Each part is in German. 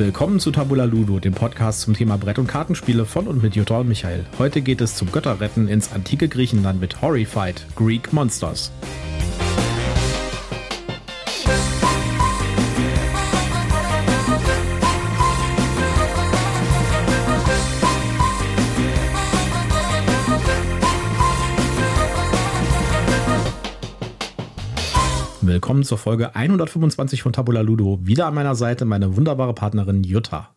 Willkommen zu Tabula Ludo, dem Podcast zum Thema Brett- und Kartenspiele von und mit Jutta und Michael. Heute geht es zum Götterretten ins antike Griechenland mit Horrified Greek Monsters. Willkommen zur Folge 125 von Tabula Ludo. Wieder an meiner Seite meine wunderbare Partnerin Jutta.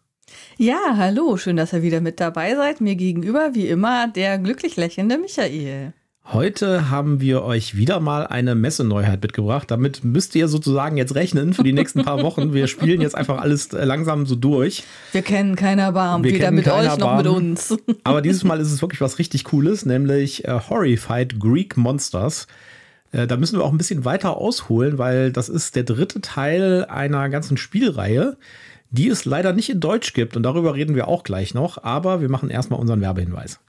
Ja, hallo, schön, dass ihr wieder mit dabei seid. Mir gegenüber, wie immer, der glücklich lächelnde Michael. Heute haben wir euch wieder mal eine Messeneuheit mitgebracht. Damit müsst ihr sozusagen jetzt rechnen für die nächsten paar Wochen. Wir spielen jetzt einfach alles langsam so durch. Wir kennen keiner Barm, weder mit euch noch mit uns. Aber dieses Mal ist es wirklich was richtig Cooles, nämlich äh, Horrified Greek Monsters. Äh, da müssen wir auch ein bisschen weiter ausholen, weil das ist der dritte Teil einer ganzen Spielreihe, die es leider nicht in Deutsch gibt. Und darüber reden wir auch gleich noch. Aber wir machen erstmal unseren Werbehinweis.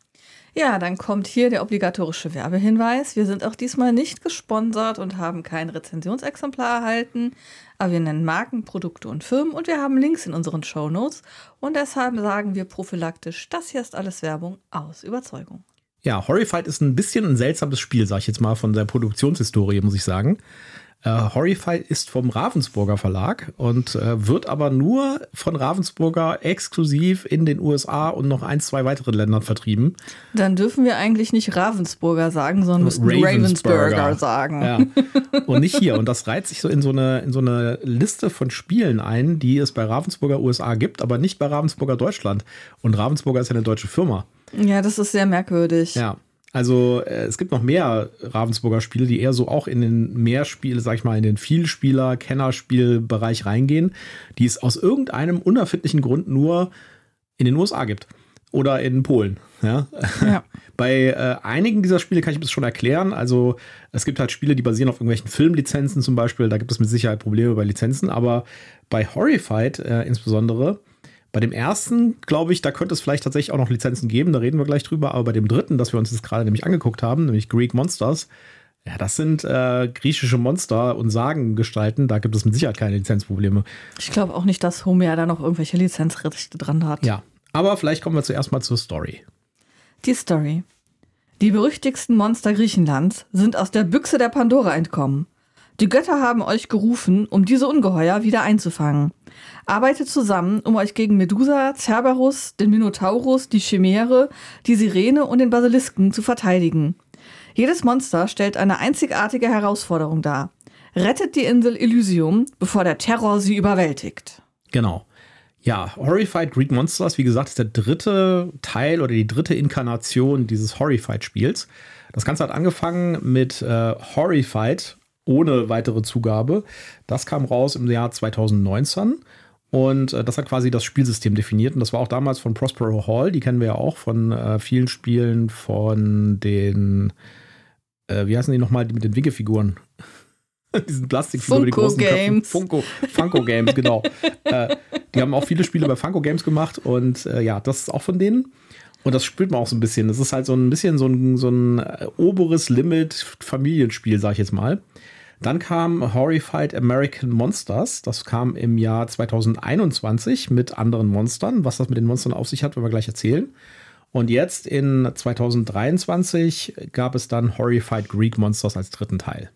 Ja, dann kommt hier der obligatorische Werbehinweis. Wir sind auch diesmal nicht gesponsert und haben kein Rezensionsexemplar erhalten, aber wir nennen Marken, Produkte und Firmen und wir haben Links in unseren Show Notes und deshalb sagen wir prophylaktisch, das hier ist alles Werbung aus Überzeugung. Ja, Horrified ist ein bisschen ein seltsames Spiel, sag ich jetzt mal, von der Produktionshistorie, muss ich sagen. Äh, Horrified ist vom Ravensburger Verlag und äh, wird aber nur von Ravensburger exklusiv in den USA und noch ein, zwei weiteren Ländern vertrieben. Dann dürfen wir eigentlich nicht Ravensburger sagen, sondern müssen Ravensburger, Ravensburger sagen. Ja. Und nicht hier. Und das reiht sich so in so, eine, in so eine Liste von Spielen ein, die es bei Ravensburger USA gibt, aber nicht bei Ravensburger Deutschland. Und Ravensburger ist ja eine deutsche Firma. Ja, das ist sehr merkwürdig. Ja. Also äh, es gibt noch mehr Ravensburger Spiele, die eher so auch in den Mehrspiel, sag ich mal, in den Vielspieler, Kennerspielbereich reingehen, die es aus irgendeinem unerfindlichen Grund nur in den USA gibt. Oder in Polen. Ja. ja. Bei äh, einigen dieser Spiele kann ich das schon erklären. Also es gibt halt Spiele, die basieren auf irgendwelchen Filmlizenzen zum Beispiel. Da gibt es mit Sicherheit Probleme bei Lizenzen. Aber bei Horrified äh, insbesondere bei dem ersten, glaube ich, da könnte es vielleicht tatsächlich auch noch Lizenzen geben, da reden wir gleich drüber. Aber bei dem dritten, das wir uns jetzt gerade nämlich angeguckt haben, nämlich Greek Monsters, ja, das sind äh, griechische Monster und Sagengestalten. Da gibt es mit Sicherheit keine Lizenzprobleme. Ich glaube auch nicht, dass Homer da noch irgendwelche Lizenzrechte dran hat. Ja, aber vielleicht kommen wir zuerst mal zur Story. Die Story. Die berüchtigsten Monster Griechenlands sind aus der Büchse der Pandora entkommen. Die Götter haben euch gerufen, um diese Ungeheuer wieder einzufangen. Arbeitet zusammen, um euch gegen Medusa, Cerberus, den Minotaurus, die Chimäre, die Sirene und den Basilisken zu verteidigen. Jedes Monster stellt eine einzigartige Herausforderung dar. Rettet die Insel Elysium, bevor der Terror sie überwältigt. Genau. Ja, Horrified Greek Monsters, wie gesagt, ist der dritte Teil oder die dritte Inkarnation dieses Horrified-Spiels. Das Ganze hat angefangen mit äh, Horrified ohne weitere Zugabe. Das kam raus im Jahr 2019. Und äh, das hat quasi das Spielsystem definiert. Und das war auch damals von Prospero Hall. Die kennen wir ja auch von äh, vielen Spielen von den, äh, wie heißen die nochmal, mit den Wiggefiguren? Diesen Plastikfiguren, die großen Games. Köpfe. Funko, Funko Games, genau. Äh, die haben auch viele Spiele bei Funko Games gemacht. Und äh, ja, das ist auch von denen. Und das spürt man auch so ein bisschen. Das ist halt so ein bisschen so ein, so ein äh, oberes Limit Familienspiel, sag ich jetzt mal. Dann kam Horrified American Monsters. Das kam im Jahr 2021 mit anderen Monstern. Was das mit den Monstern auf sich hat, werden wir gleich erzählen. Und jetzt in 2023 gab es dann Horrified Greek Monsters als dritten Teil.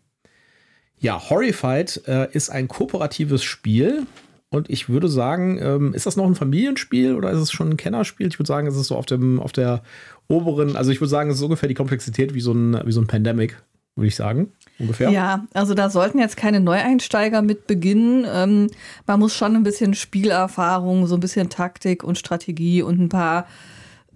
Ja, Horrified äh, ist ein kooperatives Spiel. Und ich würde sagen, ähm, ist das noch ein Familienspiel oder ist es schon ein Kennerspiel? Ich würde sagen, es ist so auf, dem, auf der oberen, also ich würde sagen, es ist ungefähr die Komplexität wie so ein, wie so ein Pandemic, würde ich sagen ungefähr? Ja, also da sollten jetzt keine Neueinsteiger mit beginnen. Ähm, man muss schon ein bisschen Spielerfahrung, so ein bisschen Taktik und Strategie und ein paar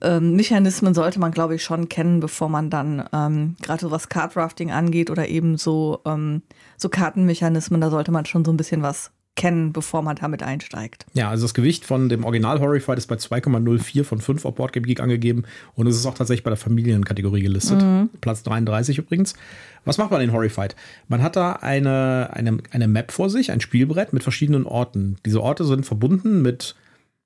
ähm, Mechanismen sollte man, glaube ich, schon kennen, bevor man dann ähm, gerade so was Card-Drafting angeht oder eben so, ähm, so Kartenmechanismen, da sollte man schon so ein bisschen was kennen, bevor man damit einsteigt. Ja, also das Gewicht von dem Original Horrified ist bei 2,04 von 5 auf Boardgame Geek angegeben und es ist auch tatsächlich bei der Familienkategorie gelistet. Mhm. Platz 33 übrigens. Was macht man in Horrified? Man hat da eine, eine, eine Map vor sich, ein Spielbrett mit verschiedenen Orten. Diese Orte sind verbunden mit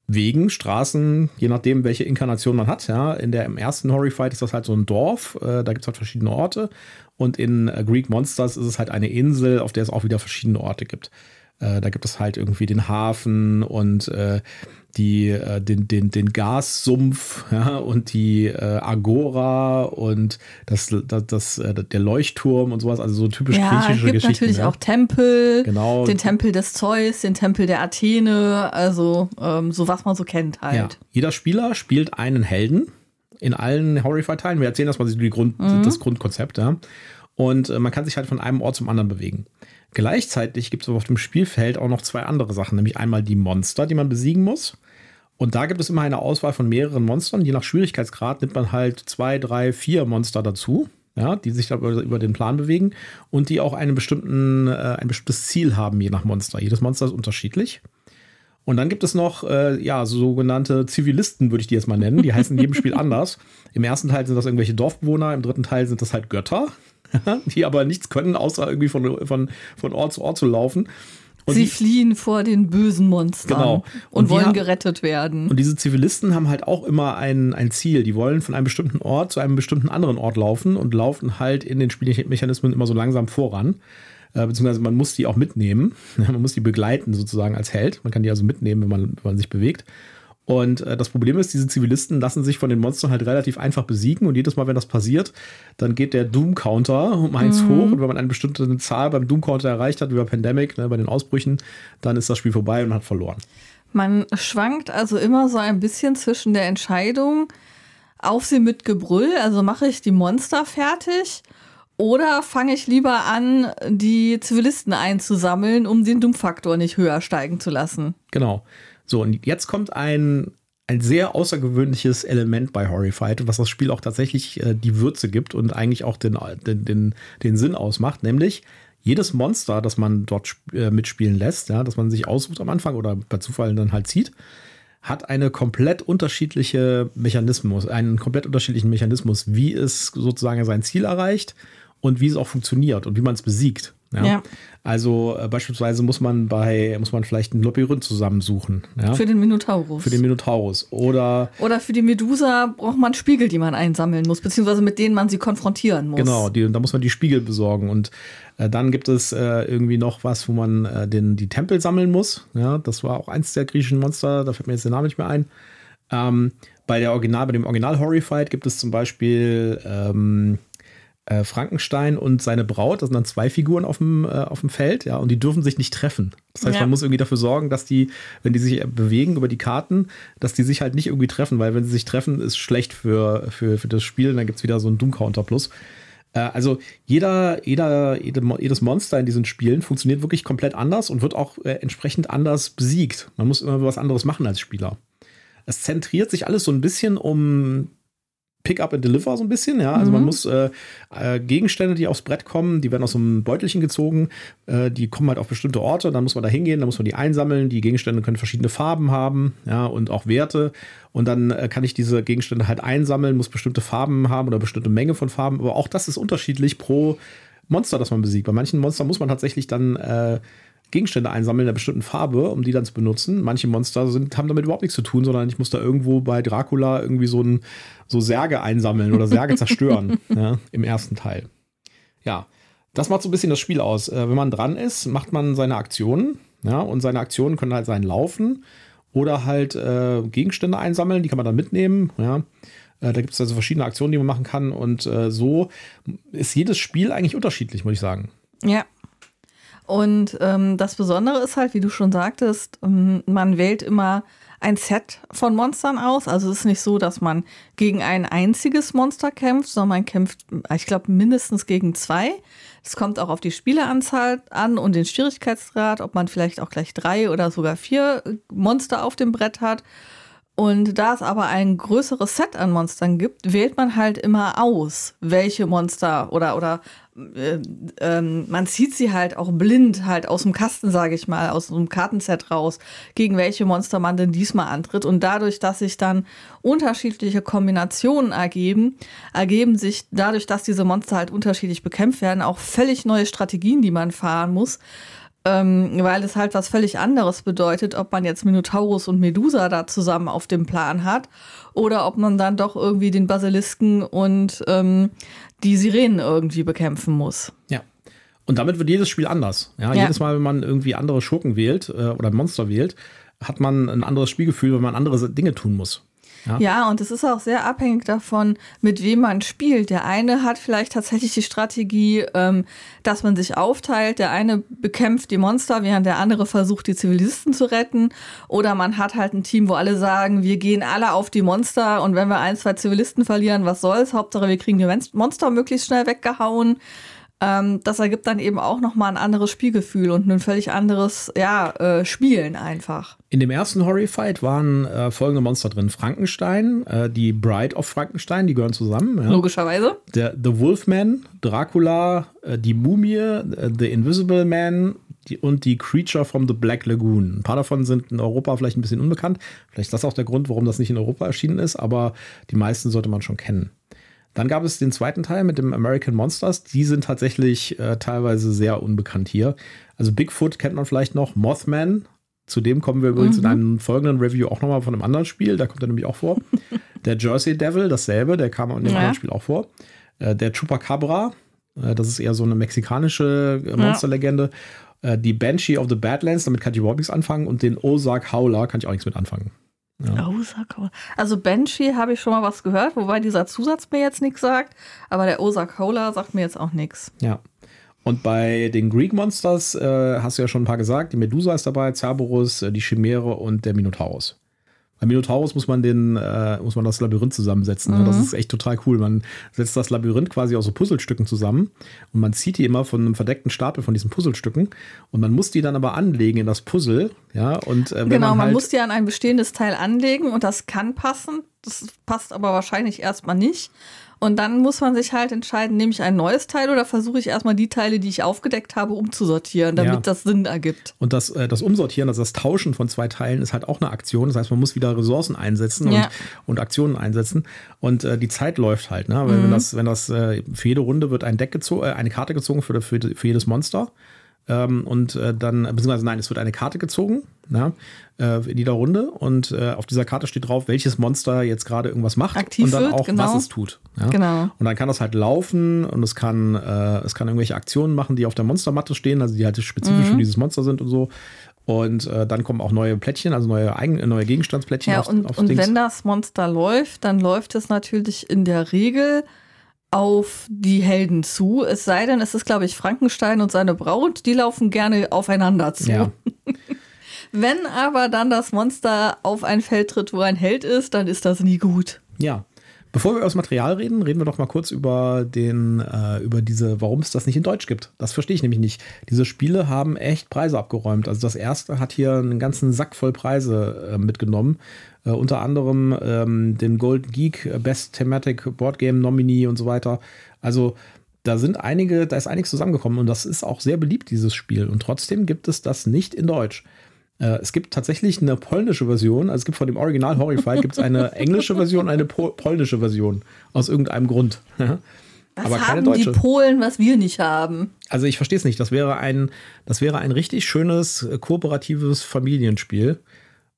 Wegen, Straßen, je nachdem, welche Inkarnation man hat. Ja, in der im ersten Horrified ist das halt so ein Dorf, äh, da gibt es halt verschiedene Orte. Und in äh, Greek Monsters ist es halt eine Insel, auf der es auch wieder verschiedene Orte gibt. Äh, da gibt es halt irgendwie den Hafen und äh, die, äh, den, den, den Gassumpf ja, und die äh, Agora und das, das, das, äh, der Leuchtturm und sowas, also so typisch ja, griechische es gibt Geschichten. natürlich ja. auch Tempel, Genau. den Tempel des Zeus, den Tempel der Athene, also ähm, so was man so kennt halt. Ja. Jeder Spieler spielt einen Helden in allen Horrify-Teilen. Wir erzählen das mal die Grund, das Grundkonzept, ja. Und äh, man kann sich halt von einem Ort zum anderen bewegen. Gleichzeitig gibt es auf dem Spielfeld auch noch zwei andere Sachen, nämlich einmal die Monster, die man besiegen muss. Und da gibt es immer eine Auswahl von mehreren Monstern. Je nach Schwierigkeitsgrad nimmt man halt zwei, drei, vier Monster dazu, ja, die sich über, über den Plan bewegen und die auch einen bestimmten, äh, ein bestimmtes Ziel haben, je nach Monster. Jedes Monster ist unterschiedlich. Und dann gibt es noch, äh, ja, sogenannte Zivilisten, würde ich die jetzt mal nennen. Die heißen in jedem Spiel anders. Im ersten Teil sind das irgendwelche Dorfbewohner, im dritten Teil sind das halt Götter, die aber nichts können, außer irgendwie von, von, von Ort zu Ort zu laufen. Und Sie die, fliehen vor den bösen Monstern Genau. und, Und wollen haben- gerettet werden. und diese Zivilisten haben halt auch immer ein, ein Ziel. Die wollen von einem bestimmten Ort zu einem bestimmten anderen Ort laufen und laufen halt in den Spielmechanismen immer so langsam voran. Äh, beziehungsweise man muss die auch mitnehmen. man muss die begleiten sozusagen als Held. Man kann die also mitnehmen, wenn man, wenn man sich bewegt. Und äh, das Problem ist, diese Zivilisten lassen sich von den Monstern halt relativ einfach besiegen. Und jedes Mal, wenn das passiert, dann geht der Doom-Counter um eins hoch. Und wenn man eine bestimmte Zahl beim Doom-Counter erreicht hat, wie bei Pandemic, ne, bei den Ausbrüchen, dann ist das Spiel vorbei und man hat verloren. Man schwankt also immer so ein bisschen zwischen der Entscheidung, auf sie mit Gebrüll, also mache ich die Monster fertig oder fange ich lieber an, die Zivilisten einzusammeln, um den Dummfaktor nicht höher steigen zu lassen. Genau. So, und jetzt kommt ein, ein sehr außergewöhnliches Element bei Horrified, was das Spiel auch tatsächlich äh, die Würze gibt und eigentlich auch den, den, den, den Sinn ausmacht, nämlich jedes Monster, das man dort äh, mitspielen lässt, ja, das man sich aussucht am Anfang oder per Zufall dann halt zieht, hat eine komplett unterschiedliche Mechanismus, einen komplett unterschiedlichen Mechanismus, wie es sozusagen sein Ziel erreicht und wie es auch funktioniert und wie man es besiegt. Ja? Ja. Also äh, beispielsweise muss man bei, muss man vielleicht einen Labyrinth zusammensuchen, ja? Für den Minotaurus. für den Minotaurus. Oder oder für die Medusa braucht man Spiegel, die man einsammeln muss, beziehungsweise mit denen man sie konfrontieren muss. genau, die, da muss man die Spiegel besorgen. Und äh, dann gibt es äh, irgendwie noch was, wo man äh, den, die Tempel sammeln muss. Ja, das war auch eins der griechischen Monster, da fällt mir jetzt der Name nicht mehr ein. Ähm, bei der Original, bei dem Original Horrified gibt es zum Beispiel ähm, äh, Frankenstein und seine Braut, das sind dann zwei Figuren auf dem, äh, auf dem Feld, ja, und die dürfen sich nicht treffen. Das heißt, Ja. man muss irgendwie dafür sorgen, dass die, wenn die sich bewegen über die Karten, dass die sich halt nicht irgendwie treffen, weil wenn sie sich treffen, ist schlecht für, für, für das Spiel, und dann gibt es wieder so einen Doom-Counter plus. Äh, Also jeder, jeder, jedes Monster in diesen Spielen funktioniert wirklich komplett anders und wird auch äh, entsprechend anders besiegt. Man muss immer was anderes machen als Spieler. Es zentriert sich alles so ein bisschen um Pick up and deliver so ein bisschen, ja. Also man muss äh, äh, Gegenstände, die aufs Brett kommen, die werden aus so einem Beutelchen gezogen, äh, die kommen halt auf bestimmte Orte, dann muss man da hingehen, dann muss man die einsammeln. Die Gegenstände können verschiedene Farben haben, ja, und auch Werte. Und dann äh, kann ich diese Gegenstände halt einsammeln, muss bestimmte Farben haben oder bestimmte Menge von Farben. Aber auch das ist unterschiedlich pro Monster, das man besiegt. Bei manchen Monstern muss man tatsächlich dann äh, Gegenstände einsammeln in einer bestimmten Farbe, um die dann zu benutzen. Manche Monster sind, haben damit überhaupt nichts zu tun, sondern ich muss da irgendwo bei Dracula irgendwie so, ein, so Särge einsammeln oder Särge zerstören ja, im ersten Teil. Ja, das macht so ein bisschen das Spiel aus. Äh, wenn man dran ist, macht man seine Aktionen. Ja, und seine Aktionen können halt sein Laufen oder halt äh, Gegenstände einsammeln, die kann man dann mitnehmen. Ja. Äh, da gibt es also verschiedene Aktionen, die man machen kann. Und äh, so ist jedes Spiel eigentlich unterschiedlich, muss ich sagen. Ja. Und ähm, das Besondere ist halt, wie du schon sagtest, ähm, man wählt immer ein Set von Monstern aus. Also es ist nicht so, dass man gegen ein einziges Monster kämpft, sondern man kämpft, ich glaube, mindestens gegen zwei. Es kommt auch auf die Spieleranzahl an und den Schwierigkeitsgrad, ob man vielleicht auch gleich drei oder sogar vier Monster auf dem Brett hat. Und da es aber ein größeres Set an Monstern gibt, wählt man halt immer aus, welche Monster oder oder äh, ähm, man zieht sie halt auch blind halt aus dem Kasten, sage ich mal, aus so einem Kartenset raus, gegen welche Monster man denn diesmal antritt. Und dadurch, dass sich dann unterschiedliche Kombinationen ergeben, ergeben sich dadurch, dass diese Monster halt unterschiedlich bekämpft werden, auch völlig neue Strategien, die man fahren muss ähm, weil es halt was völlig anderes bedeutet, ob man jetzt Minotaurus und Medusa da zusammen auf dem Plan hat oder ob man dann doch irgendwie den Basilisken und ähm, die Sirenen irgendwie bekämpfen muss. Ja. Und damit wird jedes Spiel anders. Ja, Ja. jedes Mal, wenn man irgendwie andere Schurken wählt äh, oder Monster wählt, hat man ein anderes Spielgefühl, wenn man andere Dinge tun muss. Ja. Ja, und es ist auch sehr abhängig davon, mit wem man spielt. Der eine hat vielleicht tatsächlich die Strategie, ähm, dass man sich aufteilt. Der eine bekämpft die Monster, während der andere versucht, die Zivilisten zu retten. Oder man hat halt ein Team, wo alle sagen, wir gehen alle auf die Monster und wenn wir ein, zwei Zivilisten verlieren, was soll's? Hauptsache, wir kriegen die Mon- Monster möglichst schnell weggehauen. Ähm, das ergibt dann eben auch nochmal ein anderes Spielgefühl und ein völlig anderes, ja, äh, Spielen einfach. In dem ersten Horrified waren äh, folgende Monster drin: Frankenstein, äh, die Bride of Frankenstein, die gehören zusammen. Ja. Logischerweise. Der The Wolfman, Dracula, äh, die Mumie, äh, The Invisible Man die, und die Creature from the Black Lagoon. Ein paar davon sind in Europa vielleicht ein bisschen unbekannt. Vielleicht ist das auch der Grund, warum das nicht in Europa erschienen ist, aber die meisten sollte man schon kennen. Dann gab es den zweiten Teil mit dem American Monsters. Die sind tatsächlich äh, teilweise sehr unbekannt hier. Also Bigfoot kennt man vielleicht noch, Mothman. Zu dem kommen wir übrigens in einem folgenden Review auch nochmal von einem anderen Spiel. Da kommt er nämlich auch vor. der Jersey Devil, dasselbe, der kam in dem Ja. anderen Spiel auch vor. Äh, der Chupacabra, äh, das ist eher so eine mexikanische äh, Monsterlegende. Äh, die Banshee of the Badlands, damit kann ich überhaupt nichts anfangen. Und den Ozark Howler kann ich auch nichts mit anfangen. Oh, sag mal. Also Banshee habe ich schon mal was gehört, wobei dieser Zusatz mir jetzt nichts sagt. Aber der Osa Cola sagt mir jetzt auch nichts. Ja. Und bei den Greek Monsters äh, hast du ja schon ein paar gesagt. Die Medusa ist dabei, Cerberus, äh, die Chimäre und der Minotaurus. Bei Minotaurus muss man den, äh, muss man das Labyrinth zusammensetzen. Ne? Das ist echt total cool. Man setzt das Labyrinth quasi aus so Puzzlestücken zusammen und man zieht die immer von einem verdeckten Stapel von diesen Puzzlestücken und man muss die dann aber anlegen in das Puzzle. Ja, und äh, Genau, man, man, halt, muss die an ein bestehendes Teil anlegen und das kann passen. Das passt aber wahrscheinlich erstmal nicht. Und dann muss man sich halt entscheiden, nehme ich ein neues Teil oder versuche ich erstmal die Teile, die ich aufgedeckt habe, umzusortieren, damit Ja. das Sinn ergibt. Und das, äh, das Umsortieren, also das Tauschen von zwei Teilen ist halt auch eine Aktion. Das heißt, man muss wieder Ressourcen einsetzen Ja. und, und Aktionen einsetzen. Und äh, die Zeit läuft halt. Ne? Weil Mhm. wenn das, wenn das äh, für jede Runde wird ein Deck gezogen, äh, eine Karte gezogen für, für, für jedes Monster. Ähm, und äh, dann, beziehungsweise nein, es wird eine Karte gezogen ja, äh, in jeder Runde. Und äh, auf dieser Karte steht drauf, welches Monster jetzt gerade irgendwas macht Aktiv und dann wird, auch, genau. was es tut. Ja? Genau. Und dann kann das halt laufen und es kann, äh, es kann irgendwelche Aktionen machen, die auf der Monstermatte stehen, also die halt spezifisch Mhm. für dieses Monster sind und so. Und äh, dann kommen auch neue Plättchen, also neue, Eigen neue Gegenstandsplättchen Ja, auf, und, aufs und Dings. wenn das Monster läuft, dann läuft es natürlich in der Regel auf die Helden zu. Es sei denn, es ist, glaube ich, Frankenstein und seine Braut, die laufen gerne aufeinander zu. ja. Wenn aber dann das Monster auf ein Feld tritt, wo ein Held ist, dann ist das nie gut. ja. Bevor wir über das Material reden, reden wir doch mal kurz über den, äh, über diese, warum es das nicht in Deutsch gibt. Das verstehe ich nämlich nicht. Diese Spiele haben echt Preise abgeräumt. Also das erste hat hier einen ganzen Sack voll Preise äh, mitgenommen. Äh, unter anderem ähm, den Golden Geek äh, Best Thematic Board Game Nominee und so weiter. Also da sind einige, da ist einiges zusammengekommen und das ist auch sehr beliebt, dieses Spiel. Und trotzdem gibt es das nicht in Deutsch. Äh, Es gibt tatsächlich eine polnische Version. Also es gibt von dem Original Horrified gibt es eine englische Version, eine po polnische Version. Aus irgendeinem Grund. Was Aber keine haben deutsche. die Polen, was wir nicht haben? Also ich verstehe es nicht. Das wäre ein, das wäre ein richtig schönes äh, kooperatives Familienspiel,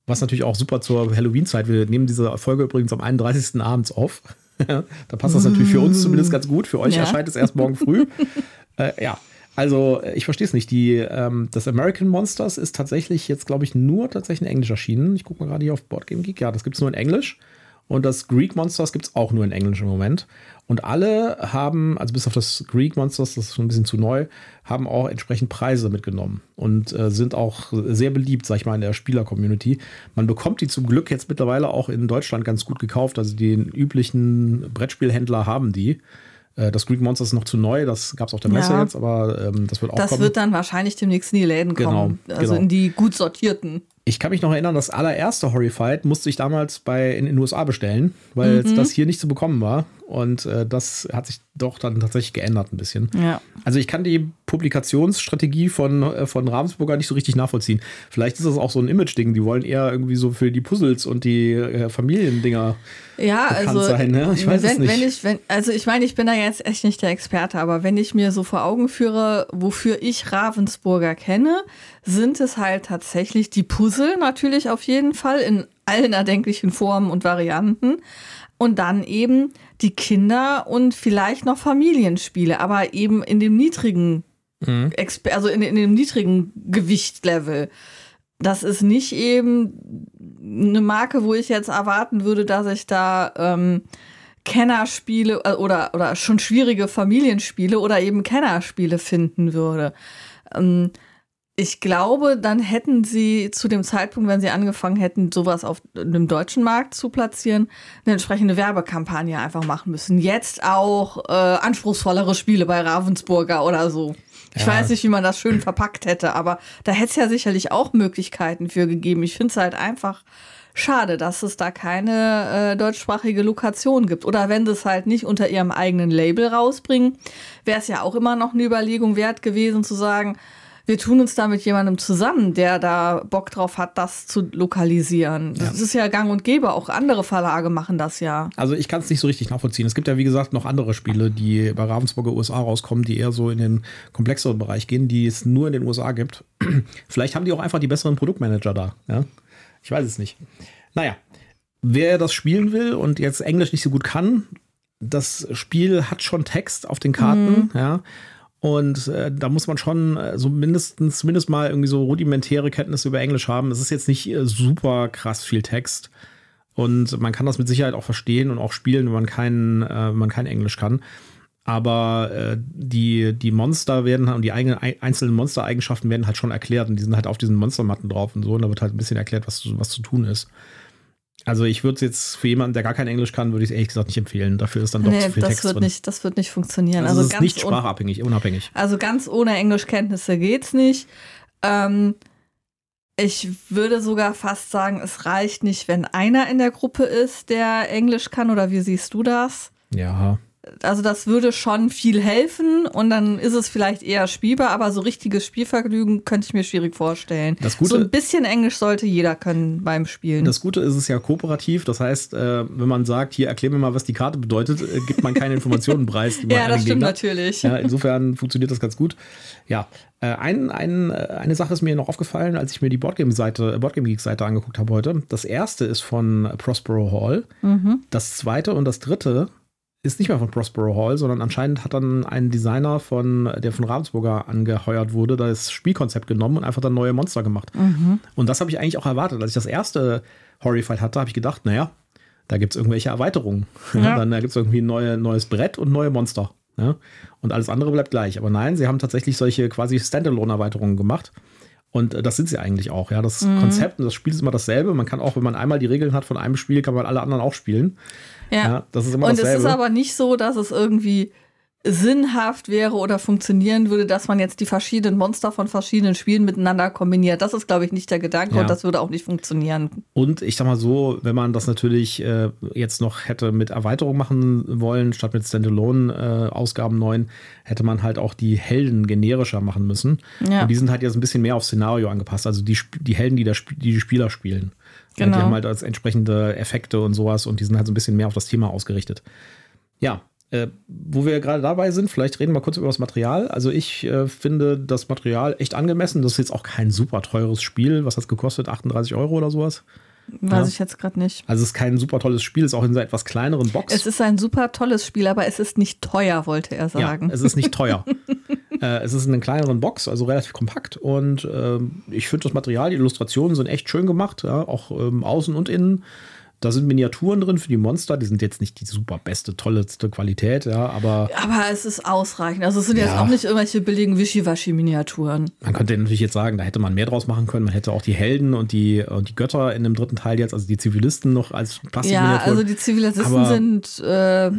was natürlich auch super zur Halloween-Zeit. Wir nehmen diese Folge übrigens am 31. abends auf. da passt das natürlich für uns zumindest ganz gut. Für euch Ja. erscheint es erst morgen früh. äh, ja. Also, äh, ich verstehe es nicht. Die, ähm, das American Monsters ist tatsächlich jetzt, glaube ich, nur tatsächlich in Englisch erschienen. Ich gucke mal gerade hier auf Boardgame Geek. Ja, das gibt es nur in Englisch. Und das Greek Monsters gibt es auch nur in Englisch im Moment. Und alle haben, also bis auf das Greek Monsters, das ist schon ein bisschen zu neu, haben auch entsprechend Preise mitgenommen und äh, sind auch sehr beliebt, sag ich mal, in der Spieler-Community. Man bekommt die zum Glück jetzt mittlerweile auch in Deutschland ganz gut gekauft. Also den üblichen Brettspielhändler haben die. Äh, Das Greek Monsters ist noch zu neu, das gab es auf der Messe Ja. jetzt, aber ähm, das wird auch Das kommen. wird dann wahrscheinlich demnächst in die Läden kommen. Genau, also genau. in die gut sortierten. Ich kann mich noch erinnern, das allererste Horrified musste ich damals bei, in, in den USA bestellen, weil Mhm. das hier nicht zu bekommen war. Und äh, das hat sich doch dann tatsächlich geändert ein bisschen. Ja. Also ich kann die Publikationsstrategie von, äh, von Ravensburger nicht so richtig nachvollziehen. Vielleicht ist das auch so ein Image-Ding. Die wollen eher irgendwie so für die Puzzles und die äh, Familiendinger. Ja, bekannt also sein, ne? Ich weiß wenn, es nicht. wenn ich, wenn, also ich meine, ich bin da jetzt echt nicht der Experte, aber wenn ich mir so vor Augen führe, wofür ich Ravensburger kenne, sind es halt tatsächlich die Puzzle natürlich auf jeden Fall in allen erdenklichen Formen und Varianten. Und dann eben die Kinder und vielleicht noch Familienspiele, aber eben in dem niedrigen mhm. also in, in dem niedrigen Gewichtlevel. Das ist nicht eben eine Marke, wo ich jetzt erwarten würde, dass ich da ähm, Kennerspiele äh, oder, oder schon schwierige Familienspiele oder eben Kennerspiele finden würde. Ähm, ich glaube, dann hätten sie zu dem Zeitpunkt, wenn sie angefangen hätten, sowas auf dem deutschen Markt zu platzieren, eine entsprechende Werbekampagne einfach machen müssen. Jetzt auch äh, anspruchsvollere Spiele bei Ravensburger oder so. Ich ja. weiß nicht, wie man das schön verpackt hätte, aber da hätte es ja sicherlich auch Möglichkeiten für gegeben. Ich finde es halt einfach schade, dass es da keine äh, deutschsprachige Lokation gibt. Oder wenn sie es halt nicht unter ihrem eigenen Label rausbringen, wäre es ja auch immer noch eine Überlegung wert gewesen zu sagen, wir tun uns da mit jemandem zusammen, der da Bock drauf hat, das zu lokalisieren. Das ja. ist ja gang und gäbe. Auch andere Verlage machen das ja. Also ich kann es nicht so richtig nachvollziehen. Es gibt ja, wie gesagt, noch andere Spiele, die bei Ravensburger USA rauskommen, die eher so in den komplexeren Bereich gehen, die es nur in den USA gibt. Vielleicht haben die auch einfach die besseren Produktmanager da. Ja? Ich weiß es nicht. Naja, wer das spielen will und jetzt Englisch nicht so gut kann, das Spiel hat schon Text auf den Karten, mhm. ja. Und äh, da muss man schon äh, so mindestens, zumindest mal irgendwie so rudimentäre Kenntnisse über Englisch haben. Es ist jetzt nicht äh, super krass viel Text. Und man kann das mit Sicherheit auch verstehen und auch spielen, wenn man kein, äh, wenn man kein Englisch kann. Aber äh, die, die Monster werden und die eigenen, einzelnen Monstereigenschaften werden halt schon erklärt und die sind halt auf diesen Monstermatten drauf und so. Und da wird halt ein bisschen erklärt, was, was zu tun ist. Also ich würde es jetzt für jemanden, der gar kein Englisch kann, würde ich es ehrlich gesagt nicht empfehlen. Dafür ist dann doch nee, zu viel das Text wird drin. Nicht, das wird nicht funktionieren. Also, also es ist nicht sprachabhängig, unabhängig. Also ganz ohne Englischkenntnisse geht's nicht. Ähm, ich würde sogar fast sagen, es reicht nicht, wenn einer in der Gruppe ist, der Englisch kann. Oder wie siehst du das? Ja also das würde schon viel helfen und dann ist es vielleicht eher spielbar, aber so richtiges Spielvergnügen könnte ich mir schwierig vorstellen. Das Gute, so ein bisschen Englisch sollte jeder können beim Spielen. Das Gute ist es ja kooperativ, das heißt, äh, wenn man sagt, hier erklär mir mal, was die Karte bedeutet, äh, gibt man keine Informationen preis. ja, das stimmt natürlich. Ja, insofern funktioniert das ganz gut. Ja, äh, ein, ein, eine Sache ist mir noch aufgefallen, als ich mir die Boardgame-Seite, Boardgame Geek-Seite angeguckt habe heute. Das erste ist von Prospero Hall. Mhm. Das zweite und das dritte ist nicht mehr von Prospero Hall, sondern anscheinend hat dann ein Designer von, der von Ravensburger angeheuert wurde, das Spielkonzept genommen und einfach dann neue Monster gemacht. Mhm. Und das habe ich eigentlich auch erwartet. Als ich das erste Horrified hatte, habe ich gedacht, naja, da gibt es irgendwelche Erweiterungen. Ja. dann gibt es irgendwie ein neue, neues Brett und neue Monster. Ja? Und alles andere bleibt gleich. Aber nein, sie haben tatsächlich solche quasi Standalone-Erweiterungen gemacht. Und äh, das sind sie eigentlich auch. Ja, das mhm. Konzept und das Spiel ist immer dasselbe. Man kann auch, wenn man einmal die Regeln hat von einem Spiel, kann man alle anderen auch spielen. Ja. ja das ist immer Und dasselbe. es ist aber nicht so, dass es irgendwie sinnhaft wäre oder funktionieren würde, dass man jetzt die verschiedenen Monster von verschiedenen Spielen miteinander kombiniert. Das ist, glaube ich, nicht der Gedanke ja. und das würde auch nicht funktionieren. Und ich sag mal so, wenn man das natürlich äh, jetzt noch hätte mit Erweiterung machen wollen, statt mit Standalone-Ausgaben äh, neuen, hätte man halt auch die Helden generischer machen müssen. Ja. Und die sind halt jetzt ein bisschen mehr auf Szenario angepasst. Also die, die Helden, die, das, die die Spieler spielen. Genau. Die haben halt als entsprechende Effekte und sowas und die sind halt so ein bisschen mehr auf das Thema ausgerichtet. Ja, äh, wo wir gerade dabei sind, vielleicht reden wir kurz über das Material. Also ich äh, finde das Material echt angemessen. Das ist jetzt auch kein super teures Spiel. Was hat es gekostet? 38 Euro oder sowas? Weiß ja. ich jetzt gerade nicht. Also es ist kein super tolles Spiel, es ist auch in einer etwas kleineren Box. Es ist ein super tolles Spiel, aber es ist nicht teuer, wollte er sagen. Ja, es ist nicht teuer. äh, es ist in einer kleineren Box, also relativ kompakt. Und äh, ich finde das Material, die Illustrationen sind echt schön gemacht, ja, auch ähm, außen und innen. Da sind Miniaturen drin für die Monster. Die sind jetzt nicht die super beste, tollste Qualität, ja, aber. Aber es ist ausreichend. Also es sind ja. jetzt auch nicht irgendwelche billigen Wischiwaschi-Miniaturen. Man könnte natürlich jetzt sagen, da hätte man mehr draus machen können. Man hätte auch die Helden und die, und die Götter in dem dritten Teil jetzt, also die Zivilisten noch als Plastikminiaturen. Ja, also die Zivilisten aber sind. Äh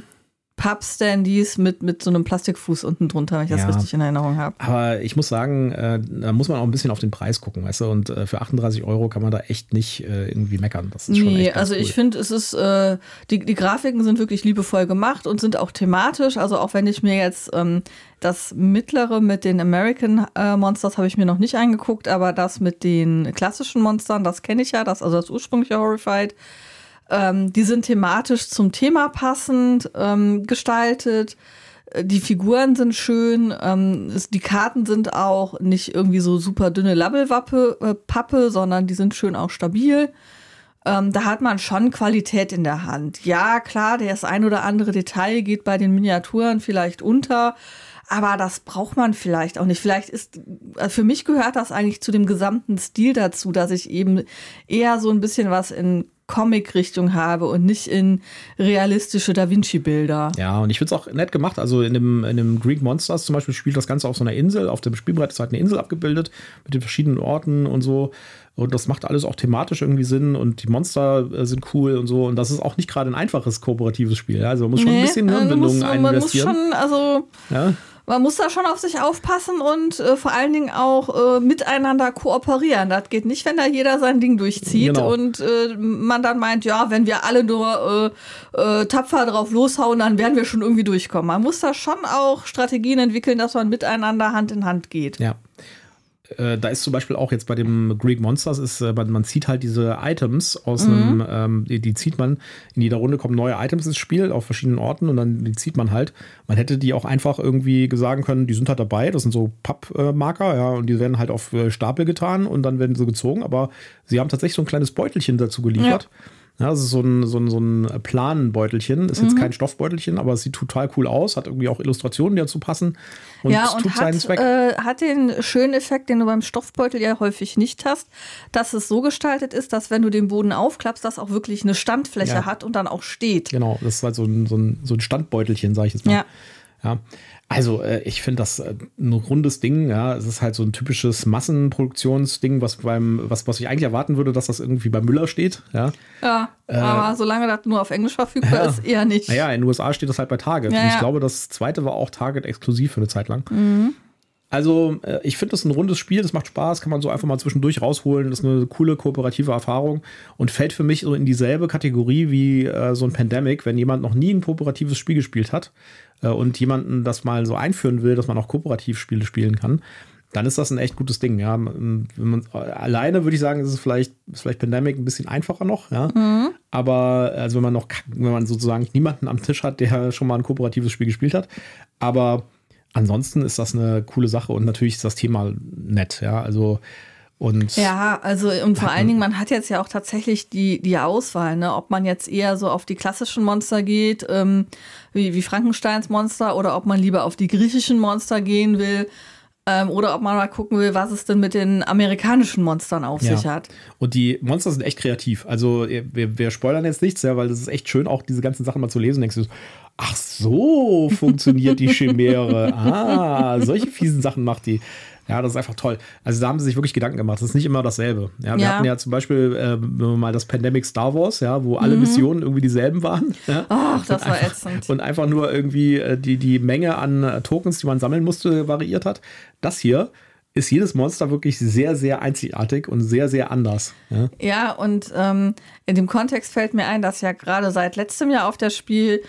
Pub-Standys mit, mit so einem Plastikfuß unten drunter, wenn ich das richtig in Erinnerung habe. Aber ich muss sagen, äh, da muss man auch ein bisschen auf den Preis gucken, weißt du? Und äh, für 38 Euro kann man da echt nicht äh, irgendwie meckern. Das ist nee, schon echt also cool. ich finde, es ist, äh, die, die Grafiken sind wirklich liebevoll gemacht und sind auch thematisch. Also auch wenn ich mir jetzt ähm, das mittlere mit den American äh, Monsters habe ich mir noch nicht angeguckt, aber das mit den klassischen Monstern, das kenne ich ja, das, also das ursprüngliche Horrified. Ähm, die sind thematisch zum Thema passend ähm, gestaltet. Äh, die Figuren sind schön, ähm, es, die Karten sind auch nicht irgendwie so super dünne Labbelwappe, äh, Pappe, sondern die sind schön auch stabil. Ähm, da hat man schon Qualität in der Hand. Ja, klar, das ein oder andere Detail geht bei den Miniaturen vielleicht unter, aber das braucht man vielleicht auch nicht. Vielleicht ist, äh, für mich gehört das eigentlich zu dem gesamten Stil dazu, dass ich eben eher so ein bisschen was in Comic-Richtung habe und nicht in realistische Da Vinci-Bilder. Ja, und ich finde es auch nett gemacht. Also in dem, in dem Greek Monsters zum Beispiel spielt das Ganze auf so einer Insel. Auf dem Spielbrett ist halt eine Insel abgebildet mit den verschiedenen Orten und so. Und das macht alles auch thematisch irgendwie Sinn und die Monster äh, sind cool und so. Und das ist auch nicht gerade ein einfaches kooperatives Spiel. Also man muss schon nee, ein bisschen äh, Hirnbindung einvestieren. Man muss schon, also ja? Man muss da schon auf sich aufpassen und äh, vor allen Dingen auch äh, miteinander kooperieren. Das geht nicht, wenn da jeder sein Ding durchzieht genau. und äh, man dann meint, ja, wenn wir alle nur äh, äh, tapfer drauf loshauen, dann werden wir schon irgendwie durchkommen. Man muss da schon auch Strategien entwickeln, dass man miteinander Hand in Hand geht. Ja äh, da ist zum Beispiel auch jetzt bei dem Greek Monsters, ist, äh, man, man zieht halt diese Items aus mhm. einem, ähm, die, die, zieht man, in jeder Runde kommen neue Items ins Spiel auf verschiedenen Orten und dann die zieht man halt. Man hätte die auch einfach irgendwie sagen können, die sind halt dabei, das sind so Pappmarker, ja, und die werden halt auf äh, Stapel getan und dann werden sie gezogen, aber sie haben tatsächlich so ein kleines Beutelchen dazu geliefert. Ja ja, das ist so ein, so ein, so ein Planbeutelchen. Ist jetzt mhm. kein Stoffbeutelchen, aber es sieht total cool aus. Hat irgendwie auch Illustrationen, die dazu passen. Und ja, und tut hat, seinen Zweck. Äh, hat den schönen Effekt, den du beim Stoffbeutel ja häufig nicht hast, dass es so gestaltet ist, dass wenn du den Boden aufklappst, das auch wirklich eine Standfläche ja. hat und dann auch steht. Genau, das ist halt so ein, so ein, so ein Standbeutelchen, sage ich jetzt mal. Ja. Ja, also äh, ich finde das äh, ein rundes Ding, ja. Es ist halt so ein typisches Massenproduktionsding, was beim, was, was ich eigentlich erwarten würde, dass das irgendwie bei Müller steht, ja. Ja, äh, aber solange das nur auf Englisch verfügbar ja. ist, eher nicht. Naja, in den USA steht das halt bei Target. Ja, und ich glaube, das zweite war auch Target exklusiv für eine Zeit lang. Mhm. Also, äh, ich finde das ein rundes Spiel, das macht Spaß, kann man so einfach mal zwischendurch rausholen. Das ist eine coole kooperative Erfahrung und fällt für mich so in dieselbe Kategorie wie äh, so ein Pandemic, wenn jemand noch nie ein kooperatives Spiel gespielt hat äh, und jemanden das mal so einführen will, dass man auch kooperativ Spiele spielen kann, dann ist das ein echt gutes Ding. Ja, wenn man, alleine würde ich sagen, ist es vielleicht, ist vielleicht Pandemic ein bisschen einfacher noch. Ja, mhm. aber also wenn man noch, wenn man sozusagen niemanden am Tisch hat, der schon mal ein kooperatives Spiel gespielt hat, aber ansonsten ist das eine coole Sache und natürlich ist das Thema nett. Ja, also und ja, also und vor allen Dingen, man hat jetzt ja auch tatsächlich die, die Auswahl, ne? ob man jetzt eher so auf die klassischen Monster geht, ähm, wie, wie Frankensteins Monster, oder ob man lieber auf die griechischen Monster gehen will. Ähm, oder ob man mal gucken will, was es denn mit den amerikanischen Monstern auf ja. sich hat. Und die Monster sind echt kreativ. Also wir, wir spoilern jetzt nichts, ja, weil das ist echt schön, auch diese ganzen Sachen mal zu lesen. Denkst du, ach so funktioniert die Chimäre. Ah, solche fiesen Sachen macht die. Ja, das ist einfach toll. Also da haben sie sich wirklich Gedanken gemacht. Das ist nicht immer dasselbe. Ja, wir ja. hatten ja zum Beispiel äh, mal das Pandemic Star Wars, ja, wo alle mhm. Missionen irgendwie dieselben waren. Ja? Ach, das und war einfach, ätzend. Und einfach nur irgendwie äh, die, die Menge an äh, Tokens, die man sammeln musste, variiert hat. Das hier ist jedes Monster wirklich sehr, sehr einzigartig und sehr, sehr anders. Ja, ja und ähm, in dem Kontext fällt mir ein, dass ja gerade seit letztem Jahr auf das Spiel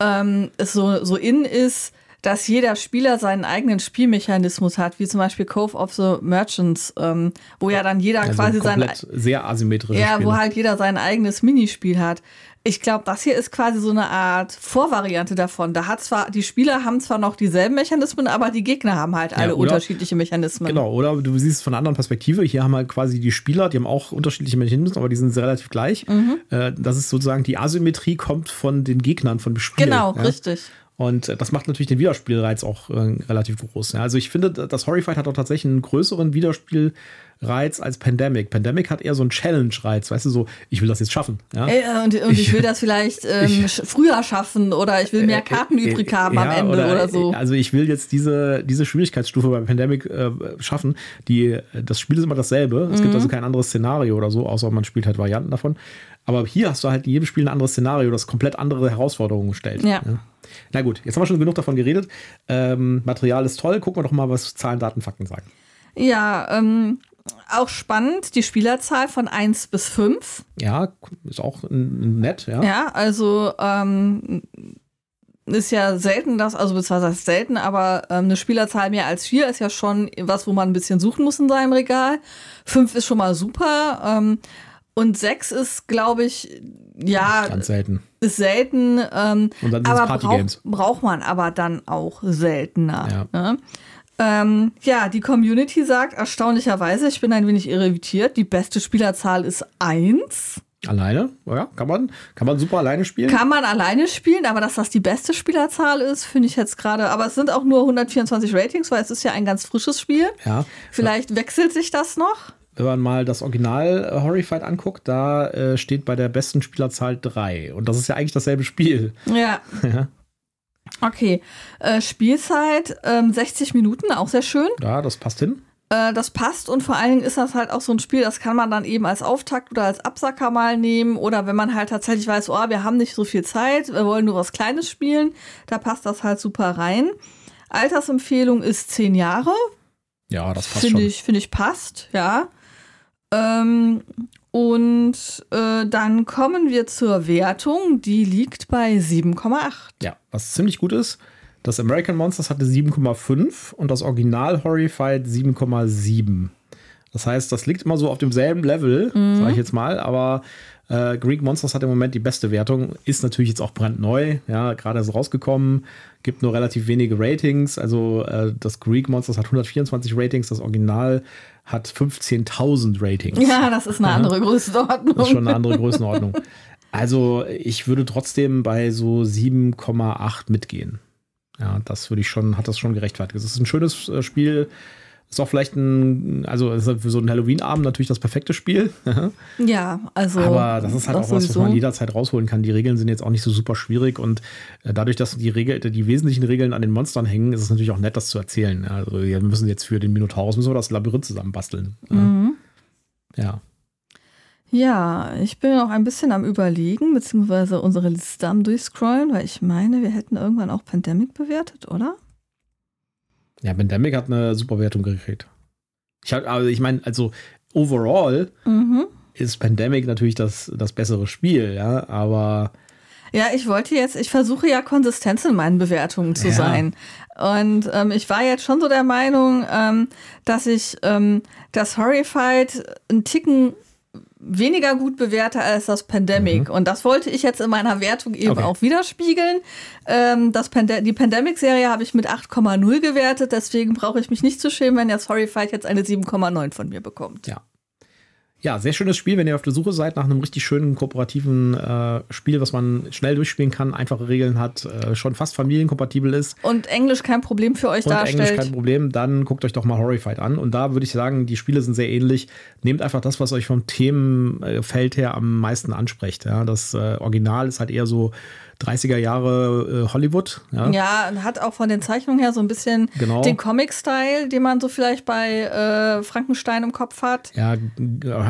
ähm, es so, so in ist, dass jeder Spieler seinen eigenen Spielmechanismus hat, wie zum Beispiel Cove of the Merchants, ähm, wo ja dann jeder also quasi sein sehr asymmetrisch. Ja, Spiele. wo halt jeder sein eigenes Minispiel hat. Ich glaube, das hier ist quasi so eine Art Vorvariante davon. Da hat zwar, die Spieler haben zwar noch dieselben Mechanismen, aber die Gegner haben halt alle ja, oder, unterschiedliche Mechanismen. Genau, oder du siehst es von einer anderen Perspektive. Hier haben halt quasi die Spieler, die haben auch unterschiedliche Mechanismen, aber die sind relativ gleich. Mhm. Äh, das ist sozusagen die Asymmetrie kommt von den Gegnern, von Spiel. Genau, ja? richtig. Und das macht natürlich den Wiederspielreiz auch äh, relativ groß. Ja. Also ich finde, das Horrified hat auch tatsächlich einen größeren Wiederspielreiz als Pandemic. Pandemic hat eher so einen Challenge-Reiz, weißt du, so, ich will das jetzt schaffen. Ja? Äh, und, und ich, ich, will das vielleicht ähm, ich, früher schaffen oder ich will mehr äh, Karten äh, übrig haben ja, am Ende oder, oder, so. Also ich will jetzt diese, diese Schwierigkeitsstufe bei Pandemic äh, schaffen. Die, das Spiel ist immer dasselbe. Es mhm. gibt also kein anderes Szenario oder so, außer man spielt halt Varianten davon. Aber hier hast du halt in jedem Spiel ein anderes Szenario, das komplett andere Herausforderungen stellt. Ja. ja. Na gut, jetzt haben wir schon genug davon geredet. Ähm, Material ist toll. Gucken wir doch mal, was Zahlen, Daten, Fakten sagen. Ja, ähm, auch spannend, die Spielerzahl von 1 bis 5. Ja, ist auch nett, ja. Ja, also ähm, ist ja selten das, also beziehungsweise selten, aber ähm, eine Spielerzahl mehr als 4 ist ja schon was, wo man ein bisschen suchen muss in seinem Regal. 5 ist schon mal super. Ähm, und sechs ist, glaube ich, ja. Ganz selten. Ist selten. Ähm, Und dann sind aber Partygames. Brauch, braucht man aber dann auch seltener. Ja. Ne? Ähm, ja, die Community sagt erstaunlicherweise, ich bin ein wenig irritiert, die beste Spielerzahl ist eins. Alleine? Ja, kann man, kann man super alleine spielen. Kann man alleine spielen, aber dass das die beste Spielerzahl ist, finde ich jetzt gerade. Aber es sind auch nur 124 Ratings, weil es ist ja ein ganz frisches Spiel. Ja. Vielleicht wechselt sich das noch. Wenn man mal das Original äh, Horrified anguckt, da äh, steht bei der besten Spielerzahl 3. Und das ist ja eigentlich dasselbe Spiel. Ja. Ja. Okay. Äh, Spielzeit ähm, 60 Minuten, auch sehr schön. Ja, das passt hin. Äh, das passt und vor allen Dingen ist das halt auch so ein Spiel, das kann man dann eben als Auftakt oder als Absacker mal nehmen oder wenn man halt tatsächlich weiß, oh, wir haben nicht so viel Zeit, wir wollen nur was Kleines spielen, da passt das halt super rein. Altersempfehlung ist 10 Jahre. Ja, das passt Finde ich, finde ich passt, ja. Ähm, und äh, dann kommen wir zur Wertung, die liegt bei 7,8. Ja, was ziemlich gut ist. Das American Monsters hatte 7,5 und das Original Horrified 7,7. Das heißt, das liegt immer so auf demselben Level, sage ich jetzt mal, aber äh, Greek Monsters hat im Moment die beste Wertung, ist natürlich jetzt auch brandneu, ja, gerade ist rausgekommen, gibt nur relativ wenige Ratings, also äh, das Greek Monsters hat 124 Ratings, das Original hat 15.000 Ratings. Ja, das ist eine andere Größenordnung. Das ist schon eine andere Größenordnung. Also ich würde trotzdem bei so 7,8 mitgehen. Ja, das würde ich schon, hat das schon gerechtfertigt. Es ist ein schönes äh, Spiel. Ist auch vielleicht ein, also ist für so einen Halloween-Abend natürlich das perfekte Spiel. Ja, also. Aber das ist halt auch was, was sowieso. man jederzeit rausholen kann. Die Regeln sind jetzt auch nicht so super schwierig und äh, dadurch, dass die, Regel, die wesentlichen Regeln an den Monstern hängen, ist es natürlich auch nett, das zu erzählen. Ja, Also wir müssen jetzt für den Minotaurus müssen wir das Labyrinth zusammenbasteln. Ja. Mhm. ja. Ja, ich bin noch ein bisschen am Überlegen, beziehungsweise unsere Liste am Durchscrollen, weil ich meine, wir hätten irgendwann auch Pandemic bewertet, oder? Ja, Pandemic hat eine super Wertung gekriegt. Ich, hab- also ich meine, also overall Mhm. ist Pandemic natürlich das, das bessere Spiel, ja, aber Ja, ich wollte jetzt, ich versuche ja Konsistenz in meinen Bewertungen zu Ja. sein. Und ähm, ich war jetzt schon so der Meinung, ähm, dass ich ähm, das Horrified einen Ticken weniger gut bewerte als das Pandemic. Und das wollte ich jetzt in meiner Wertung eben Mhm. Okay. auch widerspiegeln. Ähm, das Pande die Pandemic-Serie habe ich mit 8,0 gewertet, deswegen brauche ich mich nicht zu schämen, wenn das Horrified jetzt eine 7,9 von mir bekommt. ja. Ja, sehr schönes Spiel, wenn ihr auf der Suche seid nach einem richtig schönen kooperativen äh, Spiel, was man schnell durchspielen kann, einfache Regeln hat, äh, schon fast familienkompatibel ist Und Englisch kein Problem für euch und darstellt. Englisch kein Problem, dann guckt euch doch mal Horrified an. Und da würde ich sagen, die Spiele sind sehr ähnlich. Nehmt einfach das, was euch vom Themenfeld her am meisten anspricht. Ja, das äh, Original ist halt eher so 30er Jahre äh, Hollywood. Ja. Ja, und hat auch von den Zeichnungen her so ein bisschen Genau. den Comic-Style, den man so vielleicht bei äh, Frankenstein im Kopf hat. Ja,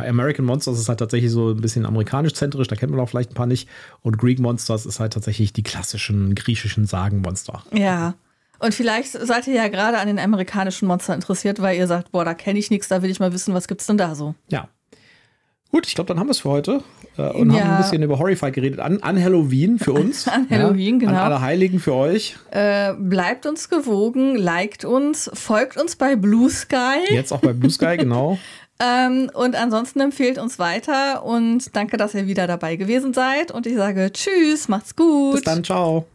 American Monsters ist halt tatsächlich so ein bisschen amerikanisch-zentrisch, da kennt man auch vielleicht ein paar nicht. Und Greek Monsters ist halt tatsächlich die klassischen griechischen Sagenmonster. Ja. Und vielleicht seid ihr ja gerade an den amerikanischen Monstern interessiert, weil ihr sagt, boah, da kenne ich nichts, da will ich mal wissen, was gibt's denn da so? Ja. Gut, ich glaube, dann haben wir es für heute äh, und Ja. haben ein bisschen über Horrified geredet. An, an Halloween für uns. An Halloween, ja, genau. An alle Heiligen für euch. Äh, bleibt uns gewogen, liked uns, folgt uns bei Blue Sky Jetzt auch bei Blue Sky, genau. ähm, und ansonsten empfehlt uns weiter und danke, dass ihr wieder dabei gewesen seid und ich sage Tschüss, macht's gut. Bis dann, ciao.